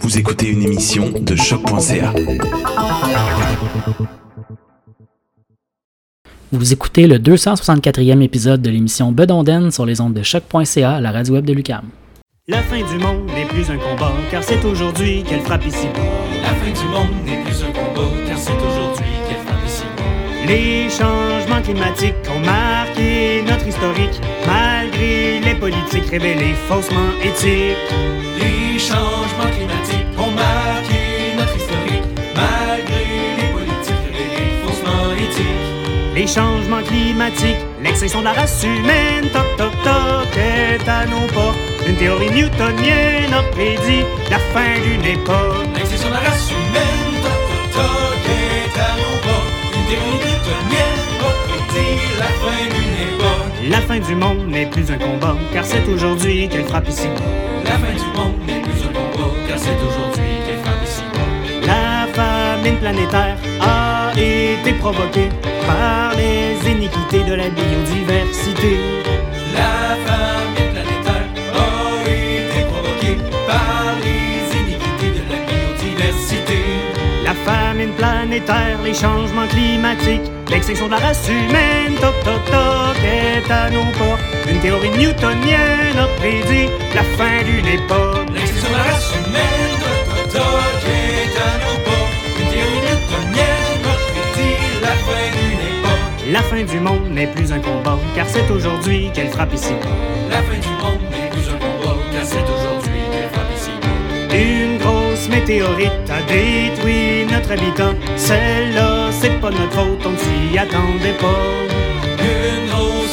Vous écoutez une émission de choc.ca. Vous écoutez le 264e épisode de l'émission Bedonden sur les ondes de choc.ca, la radio web de Lucam. La fin du monde n'est plus un combat, car c'est aujourd'hui qu'elle frappe ici. La fin du monde n'est plus un combat, car c'est aujourd'hui qu'elle frappe ici. Les changements climatiques ont marqué notre historique, malgré les politiques révélées faussement éthiques. Les changements climatiques ont marqué notre historique, malgré les politiques révélées faussement éthiques. Les changements climatiques, l'extinction de la race humaine, toc toc toc, est à nos portes. Une théorie newtonienne a prédit la fin d'une époque. L'extinction de la race humaine, toc toc toc, est à nos portes. Une théorie newtonienne a prédit la fin d'une époque. La fin du monde n'est plus un combat, car c'est aujourd'hui qu'elle frappe ici. La fin du monde n'est plus un combat, car c'est aujourd'hui ici. La famine planétaire a été provoquée par les iniquités de la biodiversité. La famine planétaire a été provoquée par les iniquités de la biodiversité. La famine planétaire, les changements climatiques, l'extinction de la race humaine, toc toc toc, est à nos portes. Une théorie newtonienne a prédit la fin d'une époque. L'extinction de la race humaine, toc toc, est à nos portes. Une théorie newtonienne a prédit la fin d'une époque. La fin du monde n'est plus un combat, car c'est aujourd'hui qu'elle frappe ici. La fin du monde n'est plus un combat, car c'est aujourd'hui qu'elle frappe ici. Une grosse météorite a détruit notre habitat. Celle-là, c'est pas notre faute, on ne s'y attendait pas. Une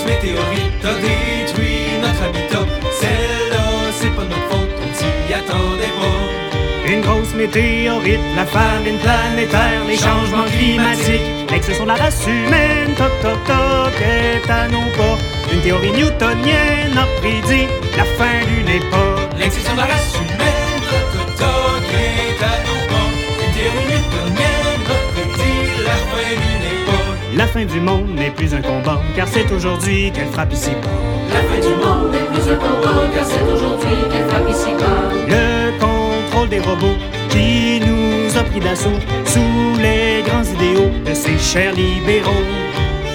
météorite a détruit notre habitat. Celle-là, c'est pas notre faute, on s'y attendait pas. Une grosse météorite, la famine planétaire, les changements climatiques, l'extinction de la race humaine, toc toc toc, est à nos portes. Une théorie newtonienne a prédit la fin d'une époque. L'extinction de la race humaine, La fin du monde n'est plus un combat, car c'est aujourd'hui qu'elle frappe ici. La fin du monde n'est plus un combat, car c'est aujourd'hui qu'elle frappe ici Le contrôle des robots qui nous a pris d'assaut sous les grands idéaux de ces chers libéraux.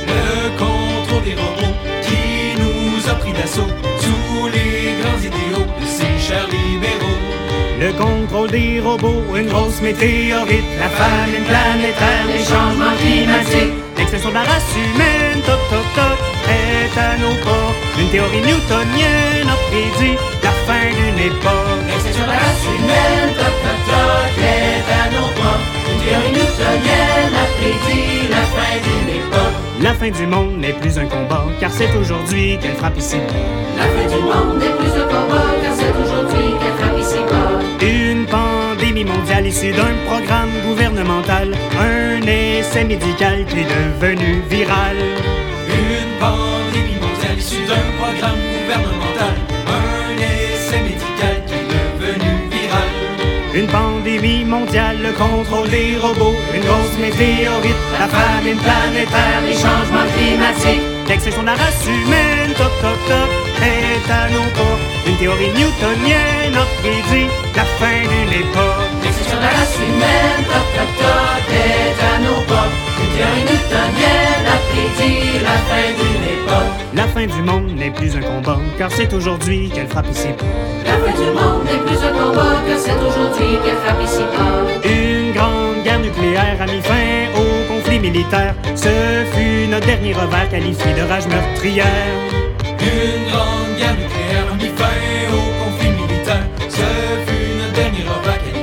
Le contrôle des robots qui nous a pris d'assaut sous les grands idéaux de ces chers libéraux. Le contrôle des robots, une grosse météorite, la famine planétaire, les changements climatiques, l'extinction de la race humaine, toc toc toc, est à nos portes. Une théorie newtonienne a prédit la fin d'une époque. L'extinction de la race humaine, toc toc toc, est à nos portes. Une théorie newtonienne a prédit la fin d'une époque. La fin du monde n'est plus un combat, car c'est aujourd'hui qu'elle frappe ici. La fin du monde n'est plus un combat, car c'est aujourd'hui qu'elle issu d'un programme gouvernemental, un essai médical qui est devenu viral. Une pandémie mondiale issue d'un programme gouvernemental. Un essai médical qui est devenu viral. Une pandémie mondiale, le contrôle des robots, une grosse météorite, la famine planétaire, les changements climatiques, l'extinction de la race humaine, toc toc toc, est à nos pas. Une théorie newtonienne a prédit la fin d'une époque. L'extinction de la race humaine, toc toc toc, est à nos pas. Une théorie newtonienne a prédit la fin d'une époque. La fin du monde n'est plus un combat, car c'est aujourd'hui qu'elle frappe ici. La fin du monde n'est plus un combat, car c'est aujourd'hui qu'elle frappe ici bas. Une grande guerre nucléaire a mis fin au conflit militaire. Ce fut notre dernier revers qualifié de rage meurtrière. Une grande guerre nucléaire a mis fin au conflit militaire. Ce fut notre dernier repas de.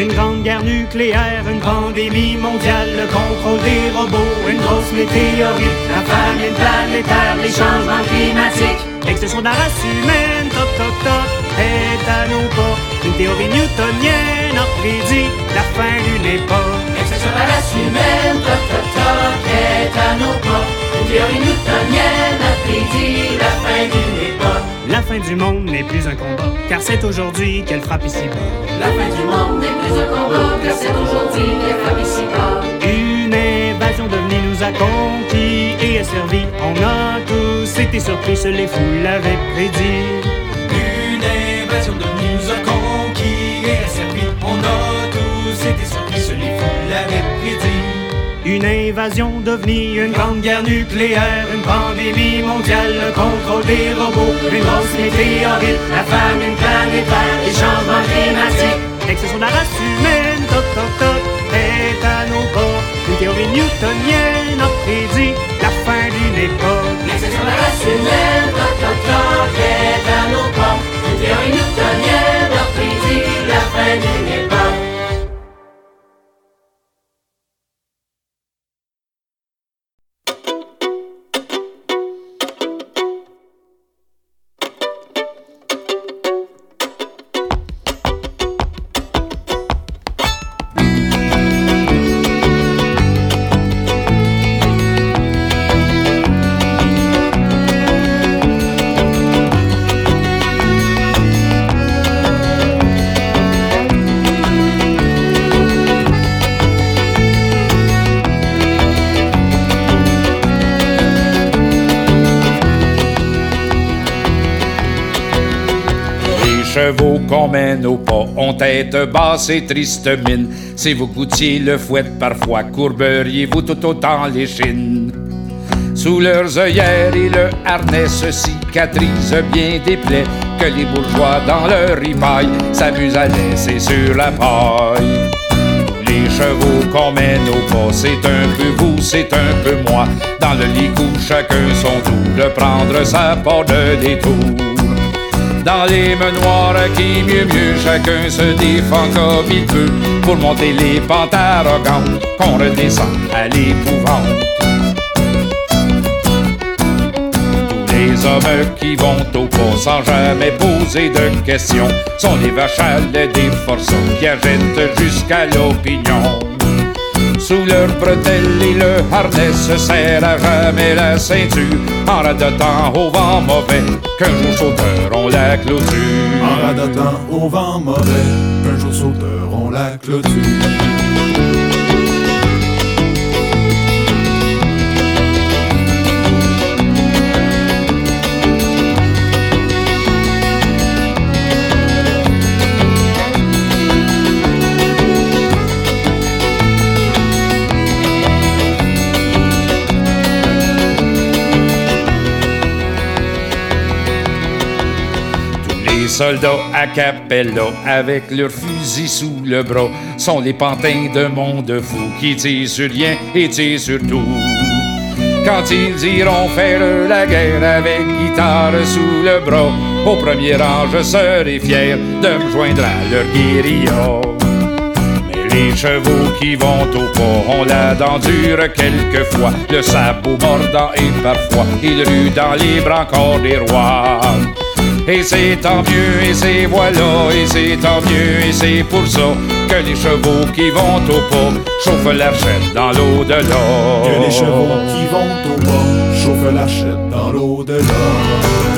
Une grande guerre nucléaire, une pandémie mondiale, le contrôle des robots, une grosse météorite, la famine planétaire, les changements climatiques, l'extinction de la race humaine, toc toc toc, est à nos pas. Une théorie newtonienne a prédit la fin d'une époque. L'extinction de la race humaine, toc toc toc, est à nos pas. Une théorie newtonienne a prédit la fin d'une époque. La fin du monde n'est plus un combat, car c'est aujourd'hui qu'elle frappe ici bas. La fin du monde n'est plus un combat, car c'est aujourd'hui qu'elle frappe ici bas. Une invasion d'ovnis nous a conquis et asservis. On a tous été surpris, ce les fous l'avaient prédit. Une invasion de nous a conquis et asservis. On a tous été surpris, ce les fous l'avaient prédit. Une invasion d'ovnis, une grande guerre nucléaire, une pandémie mondiale, le contrôle des robots, une grosse météorite, la famine planétaire, les changements climatiques, l'extinction de la race humaine, toc toc toc, est à nos pas. Une théorie newtonienne a prédit la fin d'une époque. L'extinction de la race humaine, toc toc toc, est à nos pas. Une théorie newtonienne a prédit la fin d'une époque. Qu'on mène au pas ont tête basse et triste mine. Si vous goûtiez le fouet, parfois courberiez-vous tout autant les chines. Sous leurs œillères et le harnais se cicatrisent bien des plaies que les bourgeois dans leur ripaille s'amusent à laisser sur la paille. Les chevaux qu'on mène au pas, c'est un peu vous, c'est un peu moi. Dans le lit où chacun son tour de prendre sa part de détour. Dans les menoirs qui mieux mieux chacun se défend comme il peut pour monter les pentes arrogantes qu'on redescend à l'épouvante. Les hommes qui vont au pas sans jamais poser de questions sont des vaches à des forçats qui agitent jusqu'à l'opinion. Sous leur bretelle et le harnais se serre à jamais la ceinture En radotant au vent mauvais qu'un jour sauteur on la clôture En radotant au vent mauvais, un jour sauteur on la clôture. Soldats à Capella avec leurs fusils sous le bras sont les pantins de monde fou qui tirent sur rien et tirent sur tout. Quand ils iront faire la guerre avec guitare sous le bras, au premier rang je serai fier de me joindre à leur guérilla. Mais les chevaux qui vont au pas ont la dent dure quelquefois, le sabot mordant et parfois ils ruent dans les bras encore des rois. Et c'est tant mieux, et c'est voilà, et c'est tant mieux, et c'est pour ça que les chevaux qui vont au pas chauffent la chaîne dans l'au-delà. Que les chevaux qui vont au bas chauffent la chaîne dans l'au-delà.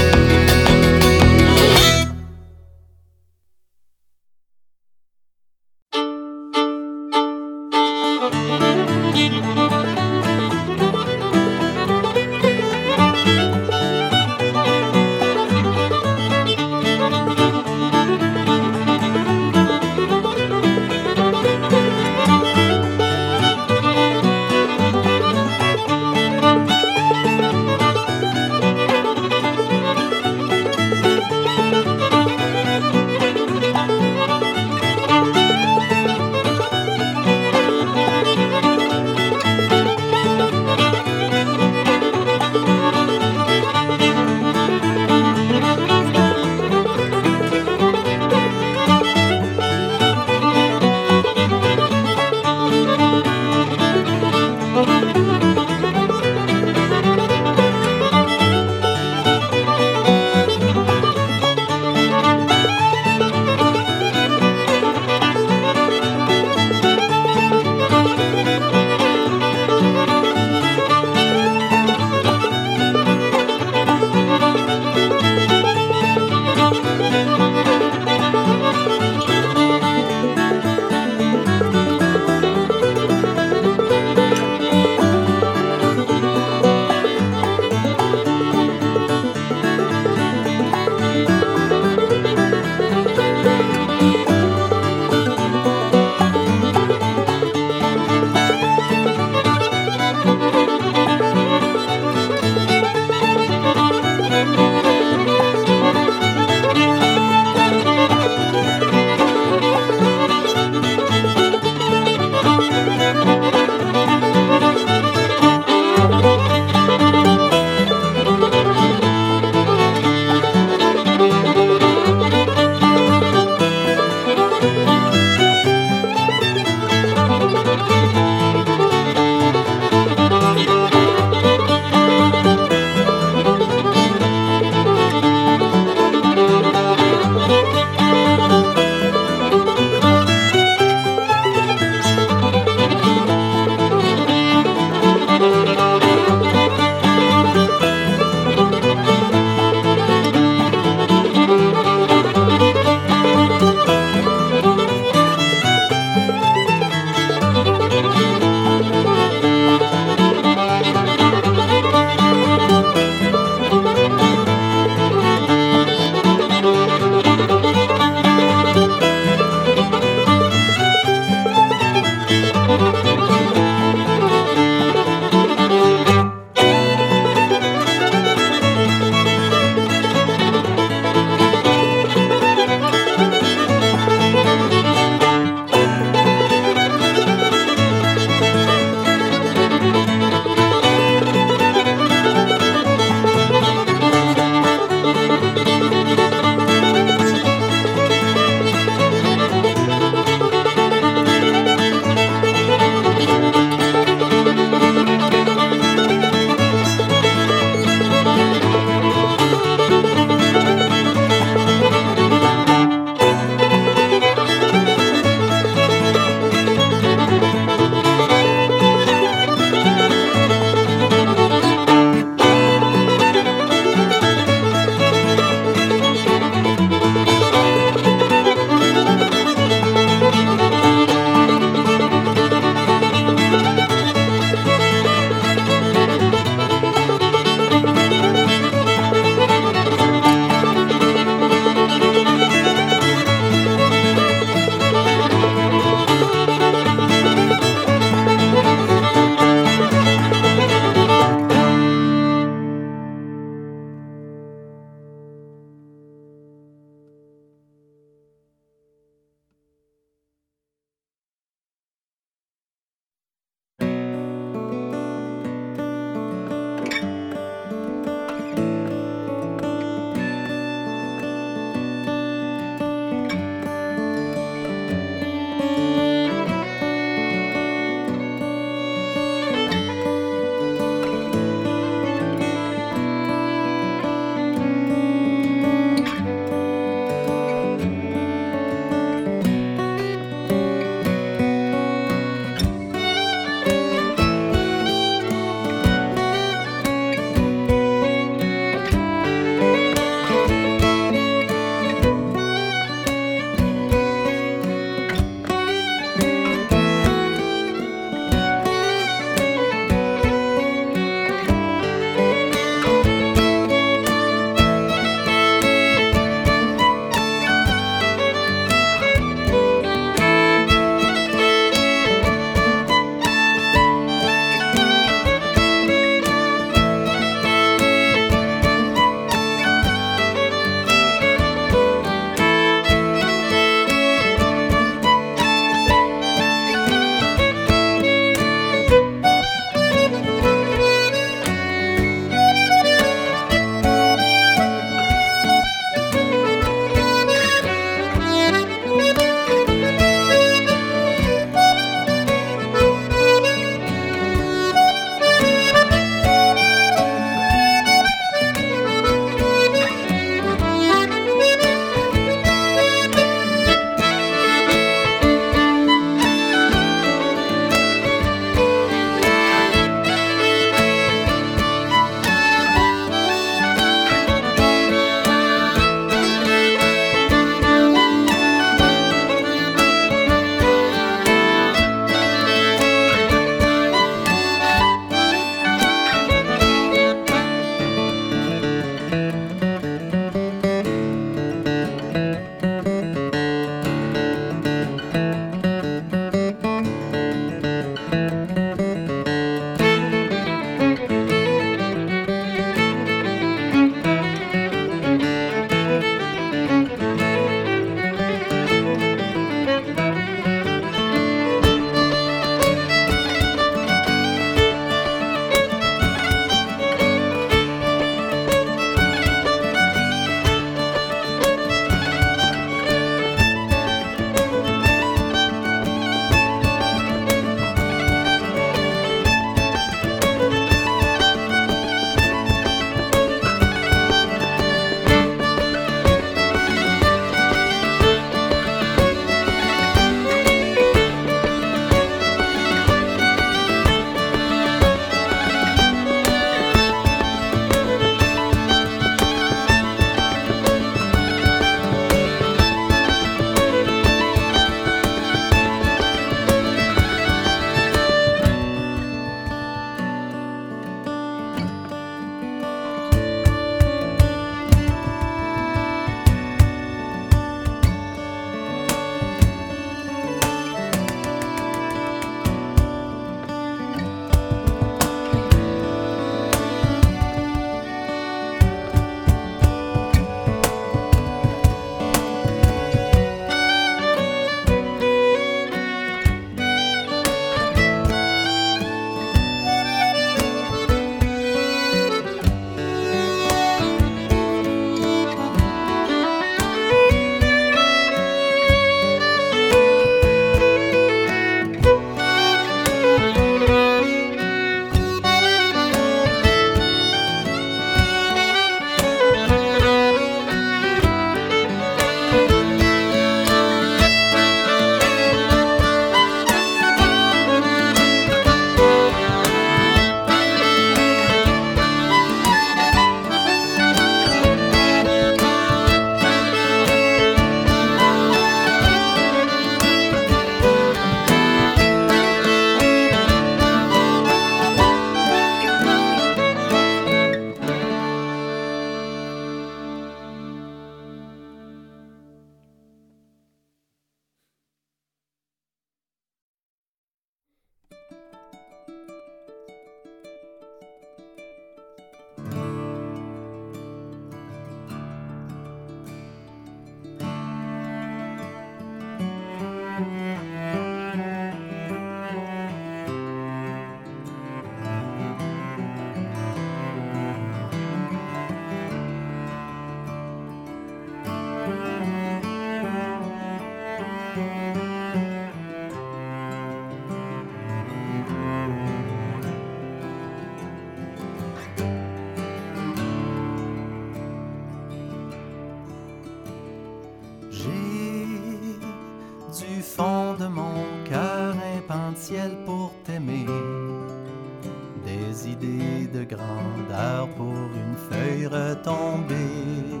Des idées de grandeur pour une feuille retombée.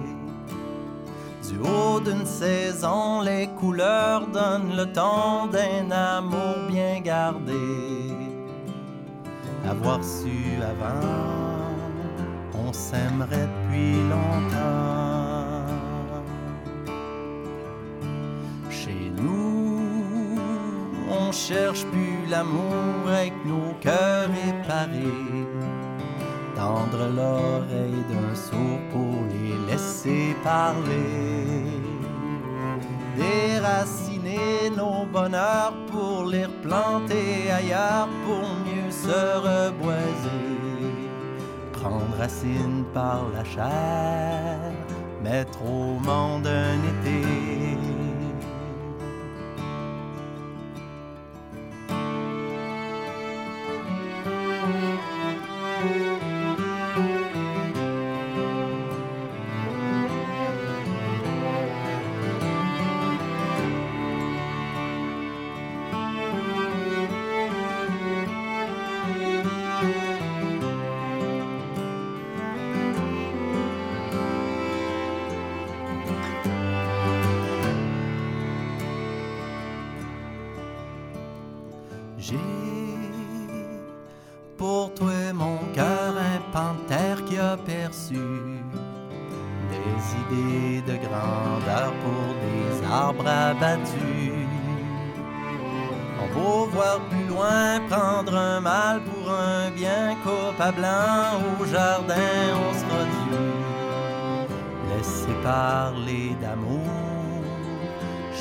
Du haut d'une saison, les couleurs donnent le temps d'un amour bien gardé. Avoir su avant, on s'aimerait depuis longtemps. Chez nous, on cherche plus l'amour avec nos cœurs éparés. Tendre l'oreille d'un sourd pour les laisser parler. Déraciner nos bonheurs pour les replanter ailleurs pour mieux se reboiser. Prendre racine par la chair, mettre au monde un été.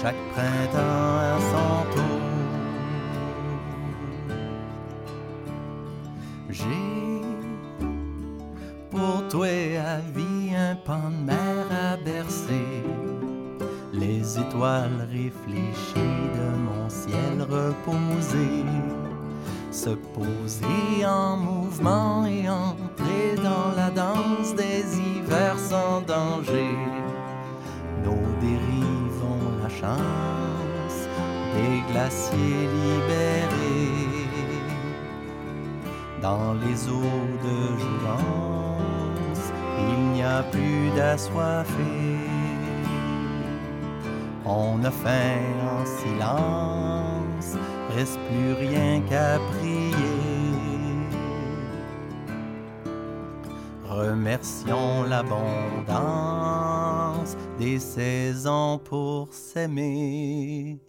Chaque printemps à son tour. J'ai pour toi à vie un pan de mer à bercer, les étoiles réfléchies de mon ciel reposé, se poser en mouvement et entrer dans la danse des hivers sans danger. Des glaciers libérés dans les eaux de jouvence, il n'y a plus d'assoiffés. On a faim en silence, reste plus rien qu'à Remercions l'abondance des saisons pour s'aimer.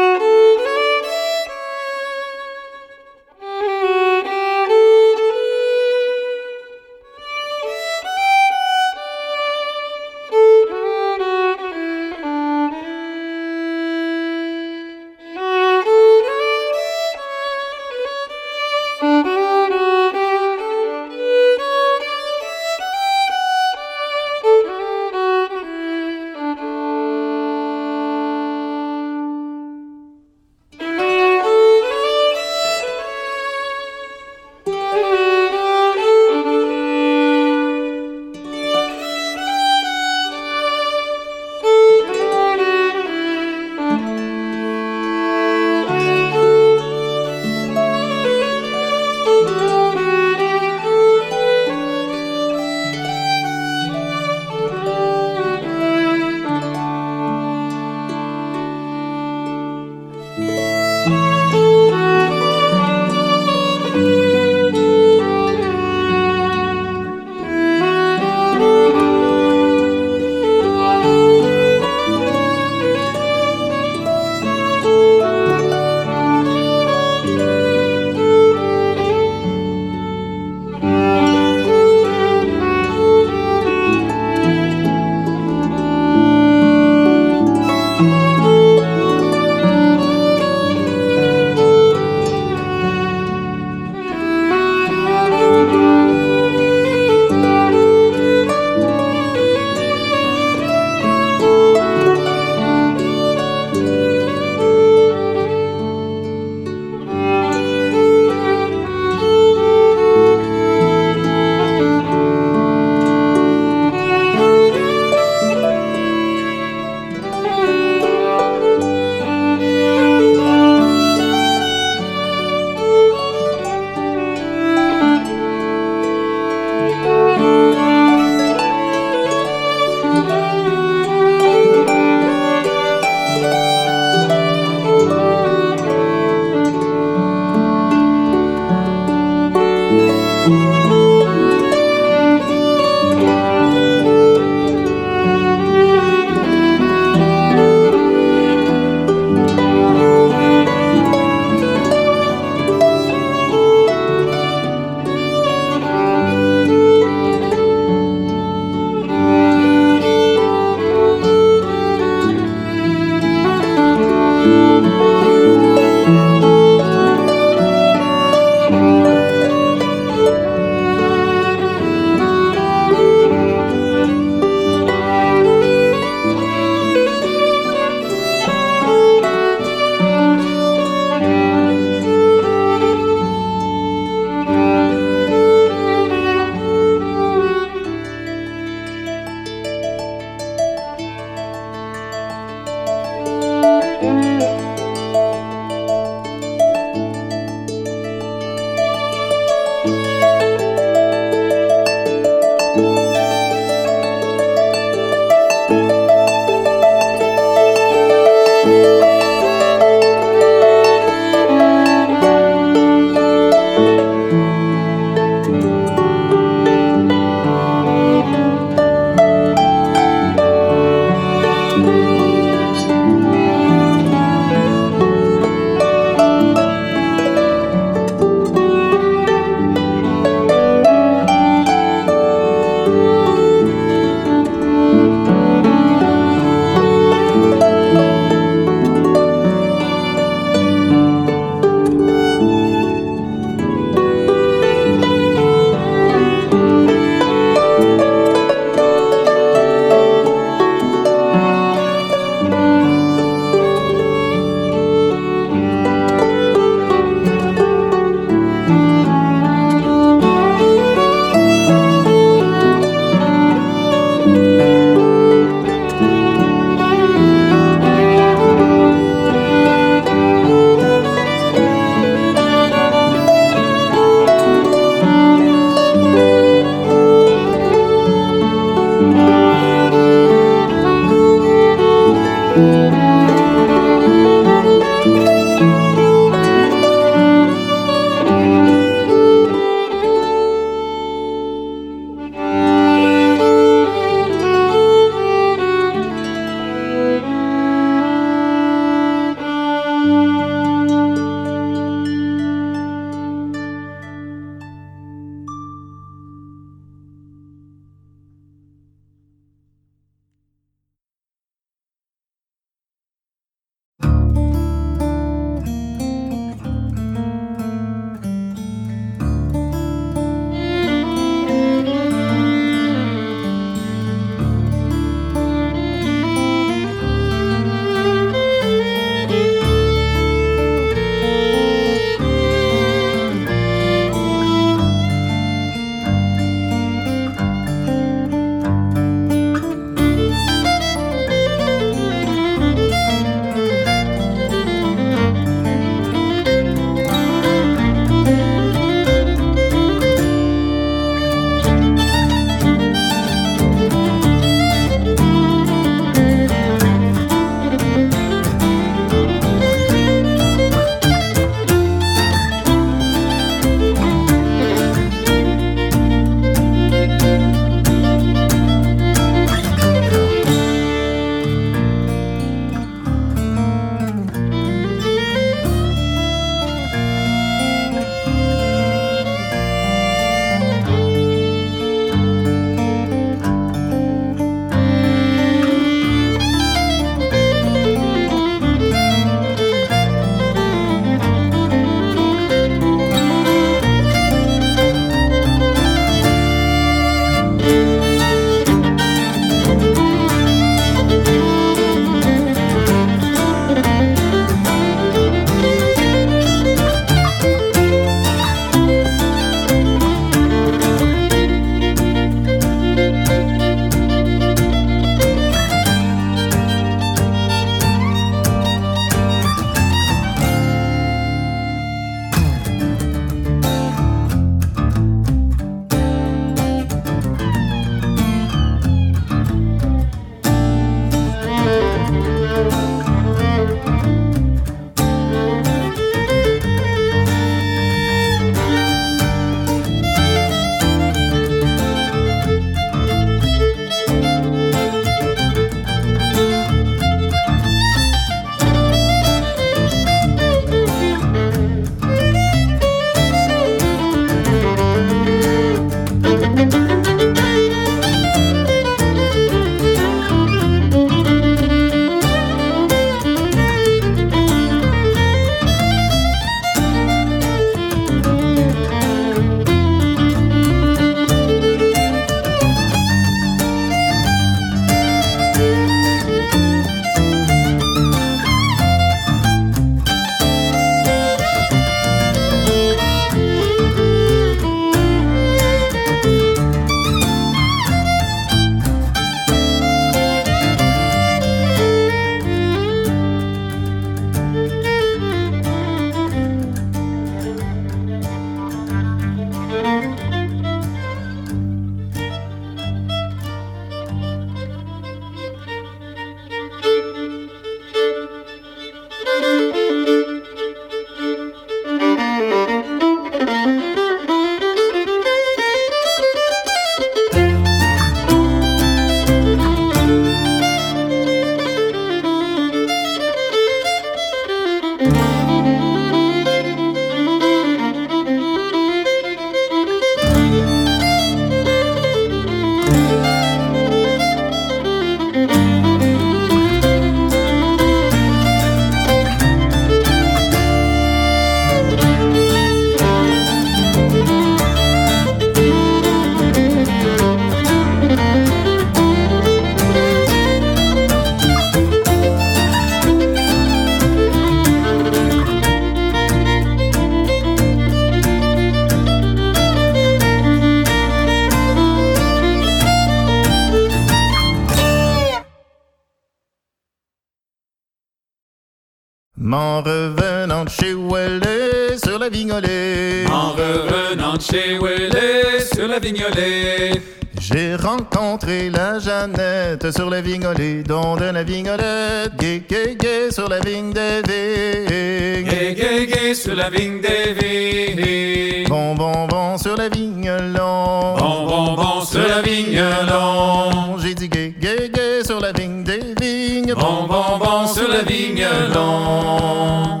La Jeannette sur la vignolée, don de la vignolette, gay, gay, gay sur la vigne des vignes. Gay, gay, gay sur la vigne des vignes. Bon, bon, bon sur la vigne long. Bon, bon, bon sur la vigne long. J'ai dit gay, gay, gay sur la vigne des vignes. Bon, bon, bon sur la vigne long.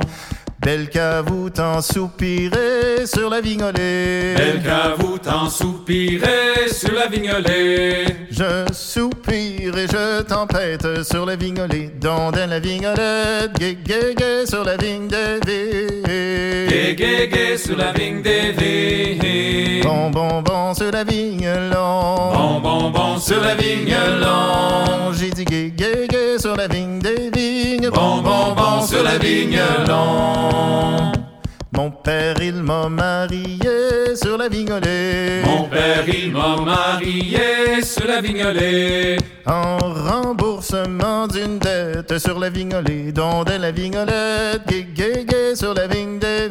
Belle vous t'en soupirez sur la vignolée. Belle vous t'en soupirez sur la vignolée. Je soupire et je tempête sur la vignolée. Dans la vignolette, gay, gay, gay sur la vigne des vignes. Gay, gay, gay sur la vigne des vignes. Bon, bon, bon sur la vigne long. Bon, bon, bon sur la vigne long. J'ai dit gay, gay, gay sur la vigne des vignes. Bon, bon, bon sur la vigne long. Mon père, il m'a marié sur la vignolée. Mon père, il m'a marié sur la vignolée. En remboursement d'une dette sur la vignolée, dont de la vignolette, gay sur la vigne des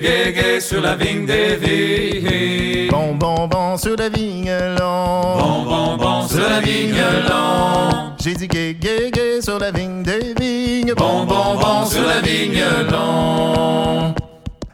gay, gay sur la vigne des vignes. Bon, bon, bon sur la vigne long. Bon, bon, bon sur la vigne long. J'ai dit gay, gay, gay sur la vigne des vignes. Bon, bon, bon sur la vigne long.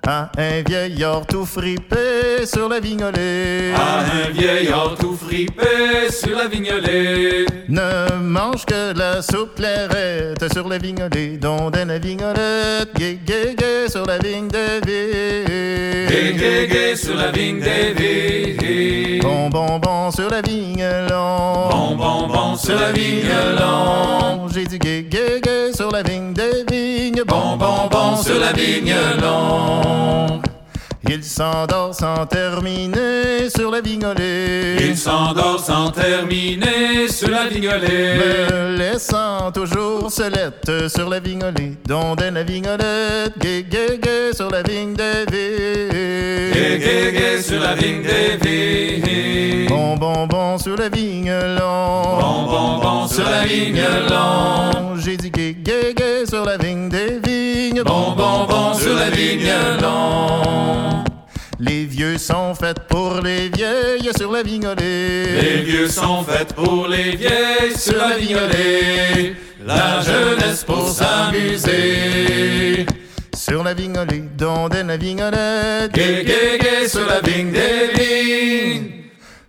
À un vieillard tout fripé sur la vignolée. À un vieillard tout fripé sur la vignolée. Ne mange que de la soupe clairette sur la vignolée. Dont de la vignolette, gay, gay, gay sur la vigne. Gay, gay, gay sur la vigne des vignes. Bon, bon, bon sur la vigne long. Bon, bon, bon sur la vigne long. J'ai dit gay, gay, gay sur la vigne des vignes. Bon, bon, bon sur la vigne long. Il s'endort sans terminer sur la vignolée. Il s'endort sans terminer sur la vignolée. Me laissant toujours solette sur la vignolée. Dont de la vignolette, gay, gay sur la vigne des. Gay, gay, gay sur la vigne des vignes. Bon, bon, bon sur la vigne long. Bon, bon, bon sur la vigne long. J'ai dit gay, gay sur la vigne des Bon, bon, bon sur la vigne long. Les vieux sont faits pour les vieilles sur la vignolée. Les vieux sont faits pour les vieilles sur la vignolée. La jeunesse pour s'amuser. Sur la vignolée, dont de la vignolette. Gay, gay, gay sur la vigne des vignes.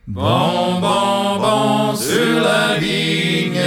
Bon, bon, bon sur la vigne.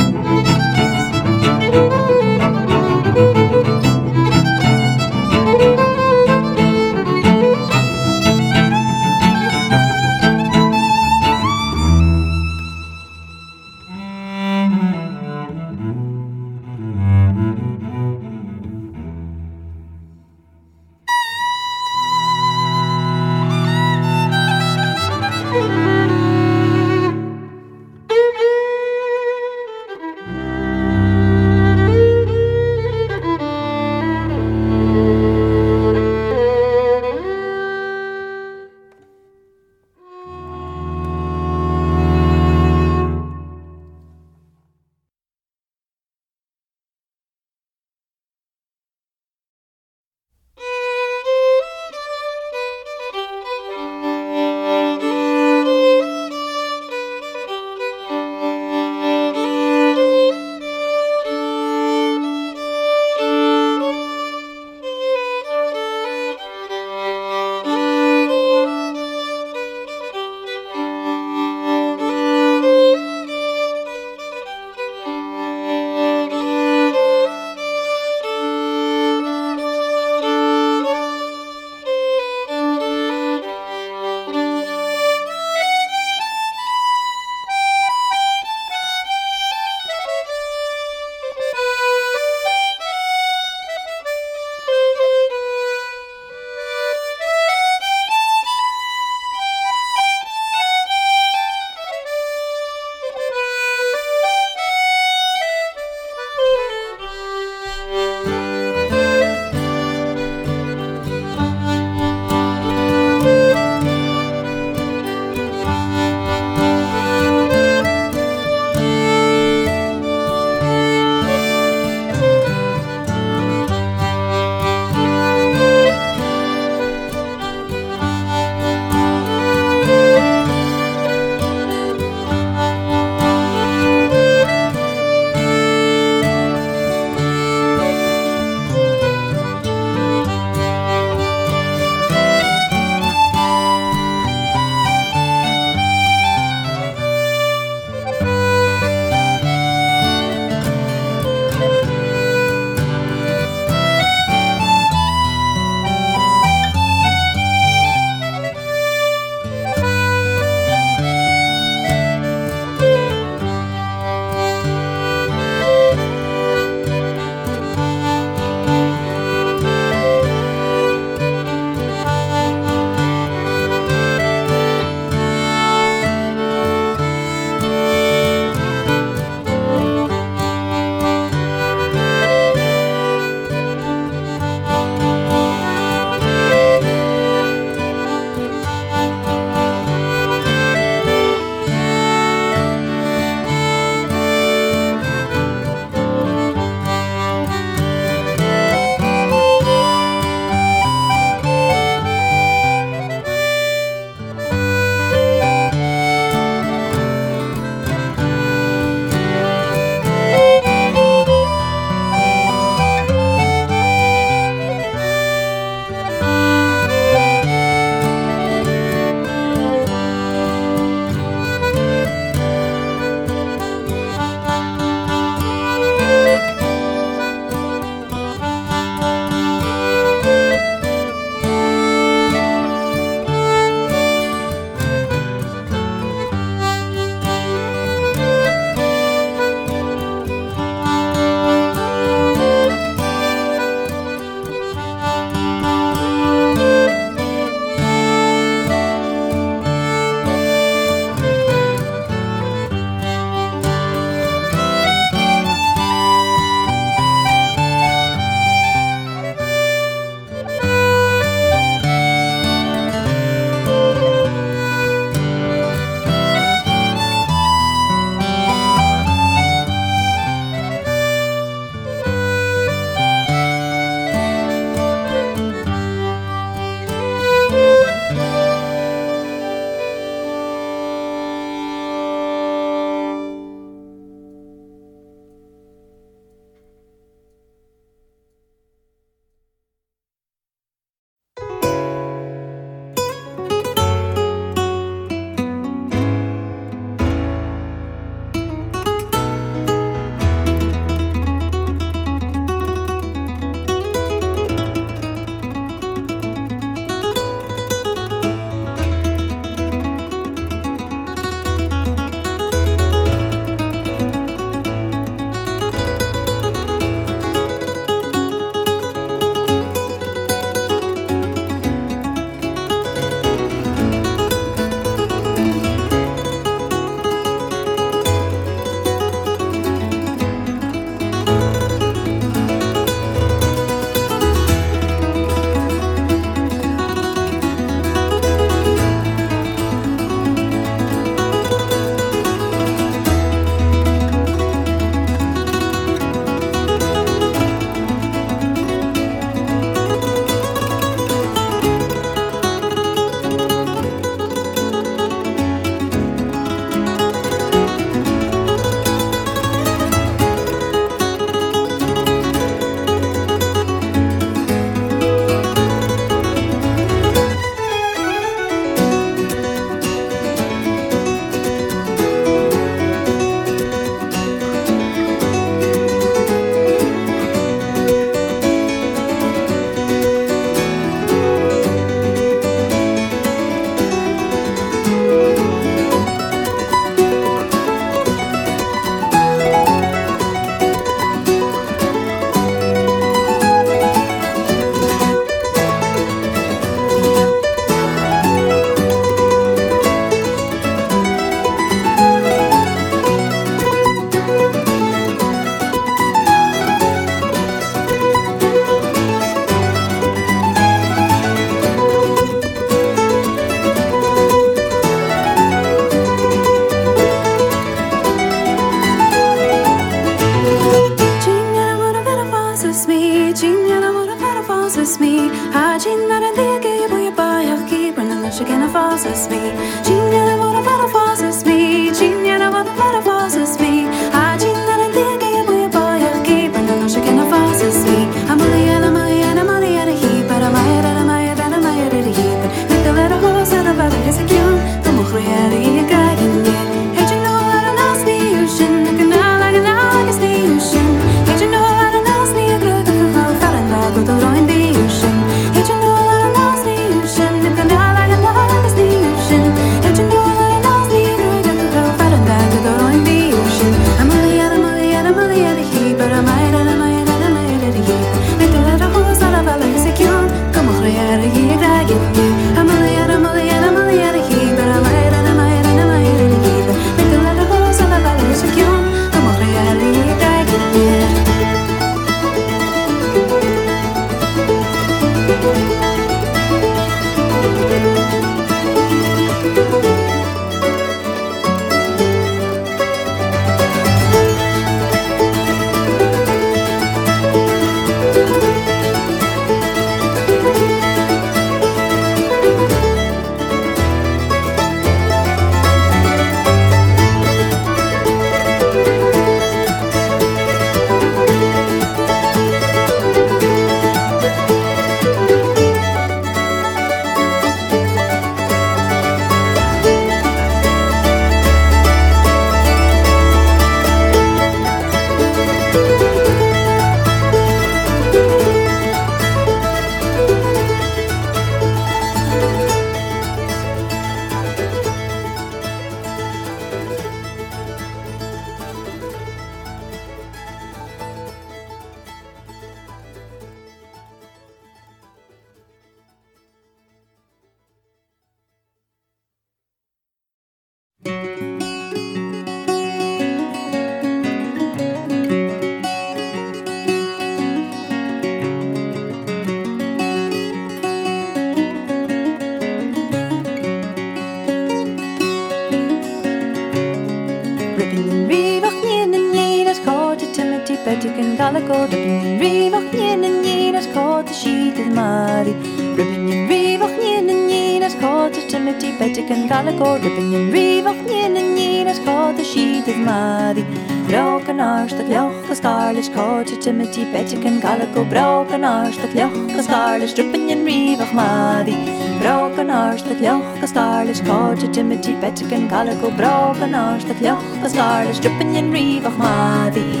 Bröpinjen rivoch njenen njenas kota shitid mari Bröpinjen rivoch njenen njenas kota timiti betikan galako Bröpinjen rivoch njenen njenas kota shitid mari Broken arstak ljoch skarlish kota timiti betikan galako Broken arstak ljoch skarlish Bröpinjen rivoch mari Broken arstak ljoch skarlish kota timiti betikan galako Broken arstak ljoch skarlish Bröpinjen rivoch mari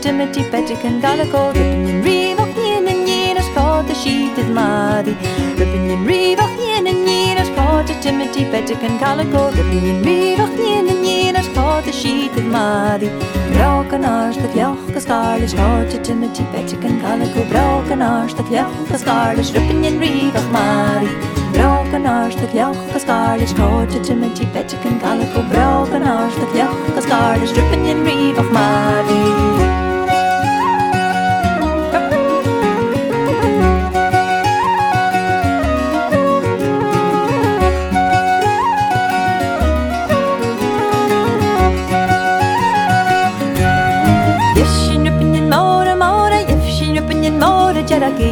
Timothy, Patrick en Gallico. Rippenjen Reebok, Jen en Jen als God, sheet het Madi. and Reebok, in en Jen als God, Timothy, Patrick en Gallico. Rippenjen Reebok, Jen en Jen als God, sheet sheeted Madi. Broken ars, dat joch, caught schotje, Timothy, Patrick en Gallico. Broken ars, dat joch, in reeve of Madi. Broken ars, dat joch, gescarde schootje, Timothy, Patrick and Calico. Broken ars, dat joch, gescarde struppen in Reeve of muddy.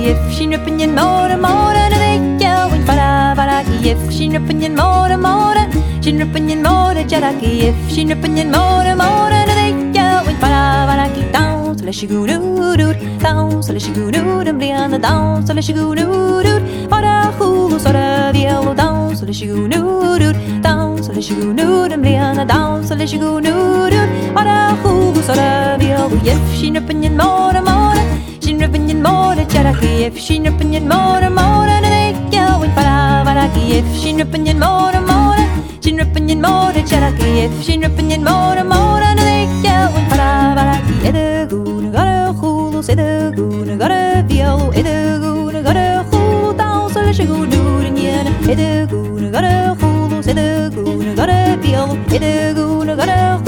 Skinöppningen morgon morgon vecka och fara vara Kiev Skinöppningen morgon morgon Skinöppningen morgon jara Kiev Skinöppningen morgon morgon vecka och fara vara Dans och läsch gurur Dans och läsch gurur Den blir dans och läsch gurur Bara sjung och såra viol och dans och läsch gurur Dans och läsch gurur Den blir dans och läsch gurur Bara sjung och såra viol och Kiev Skinöppningen morgon morgon vinjen more tjara kiev Shinra pinjen more more Na dekja win para vara kiev Shinra pinjen more more Shinra pinjen more tjara kiev Shinra pinjen more more Na dekja win para vara kiev Edegune gare gulos Edegune gare violo Edegune gare gulo Dansa lesje goed doen jene Edegune gare gulos Edegune gare violo Edegune gare gulo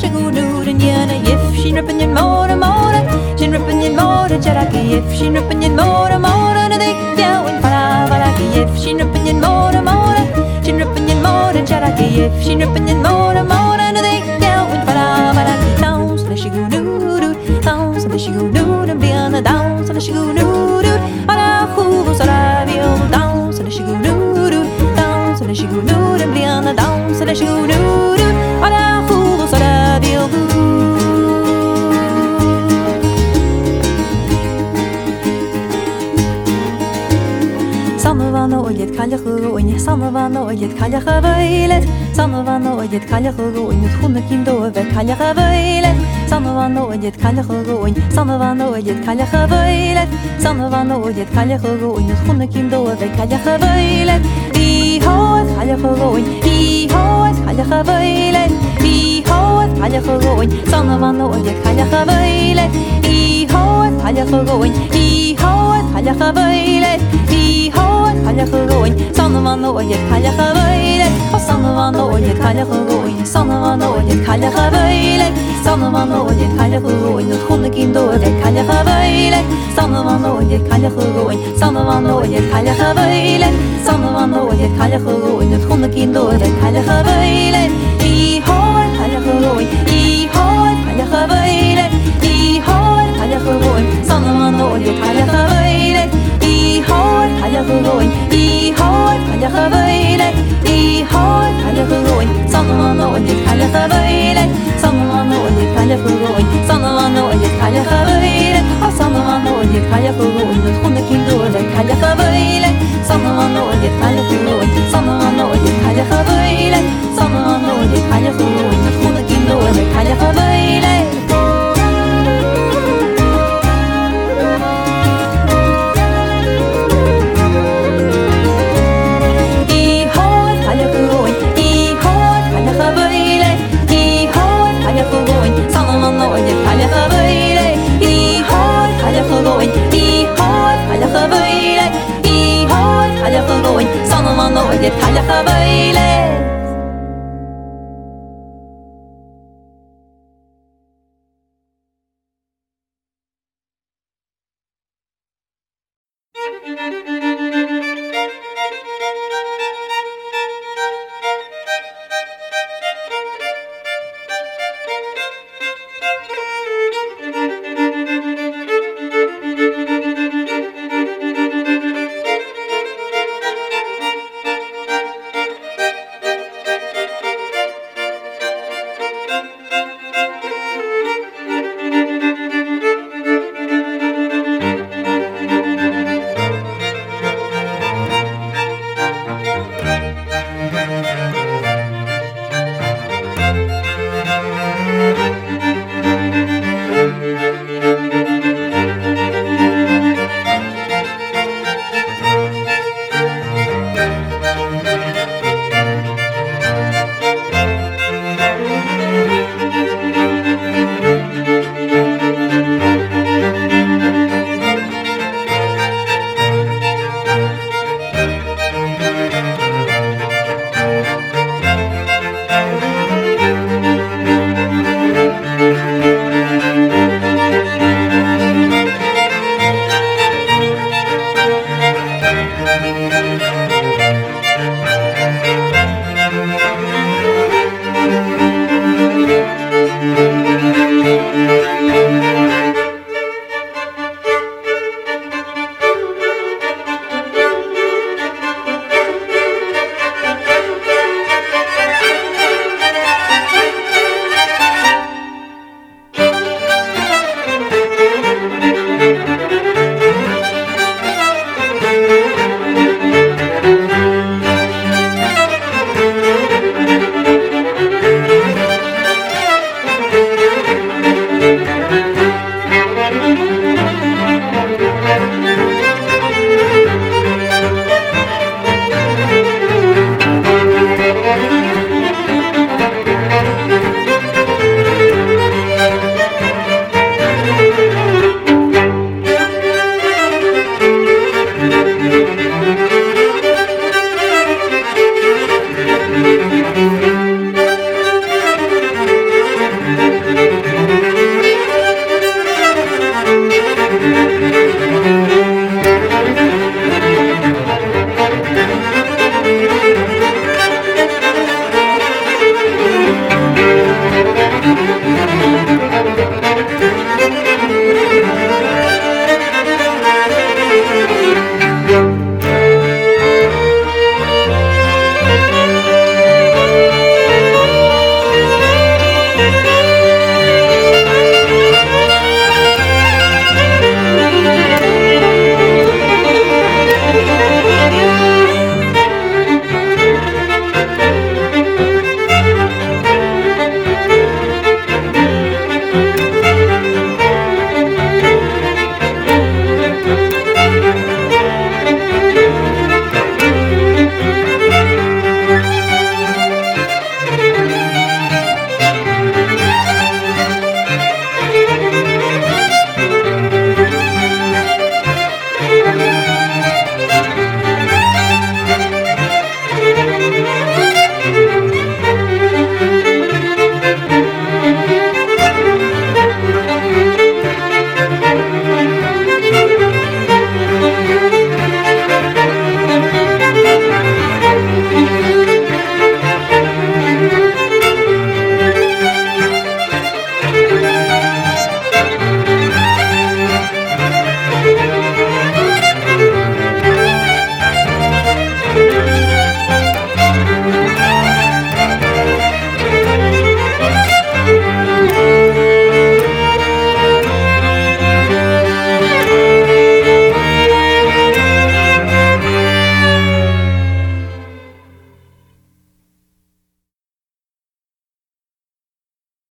varsågod orden ger dig If she rippin' your mora mora She rippin' your mora charaki If she rippin' your mora mora Na dikja win para varaki If she rippin' your mora mora She rippin' your mora charaki If she rippin' your mora mora Na dikja win para varaki Down, so that she go doo doo Down, so that she go doo doo Bli ana down, so that she go doo Sanavano yet kallacha veilet Sanavano yet kallacha goin Ut hunne kindo ve kallacha veilet Sanavano yet kallacha goin Sanavano yet kallacha veilet Sanavano yet kallacha goin Ut hunne kindo ve kallacha veilet Vi hoet kallacha goin Vi hoet kallacha veilet Vi hoet kallacha goin Sanavano yet kallacha veilet Vi hoet kallacha goin Vi hoet kallacha veilet Kalyahıgoyn Sanıvan oyet kalyaha böyle O sanıvan oyet kalyahıgoyn Sanıvan oyet kalyaha böyle Sanıvan oyet kalyahıgoyn Utkunlukin doğre kalyaha böyle Sanıvan oyet kalyahıgoyn Sanıvan oyet kalyaha böyle Sanıvan oyet kalyahıgoyn Utkunlukin doğre kalyaha böyle İhor kalyahıgoyn İhor kalyaha böyle sjung I har kan jag sjövöjle I har kan jag sjung Sånna nådig kan jag sjövöjle Sånna nådig kan jag sjung Sånna nådig kan jag sjövöjle Och sånna nådig kan jag sjung Nåt sjunde kring dåre kan jag sjövöjle Sånna nådig kan jag sjung Sånna nådig kan jag sjövöjle Sånna nådig kan jag sjung Nåt sjunde kring dåre kan jag sjövöjle og jeg teller for bøyler.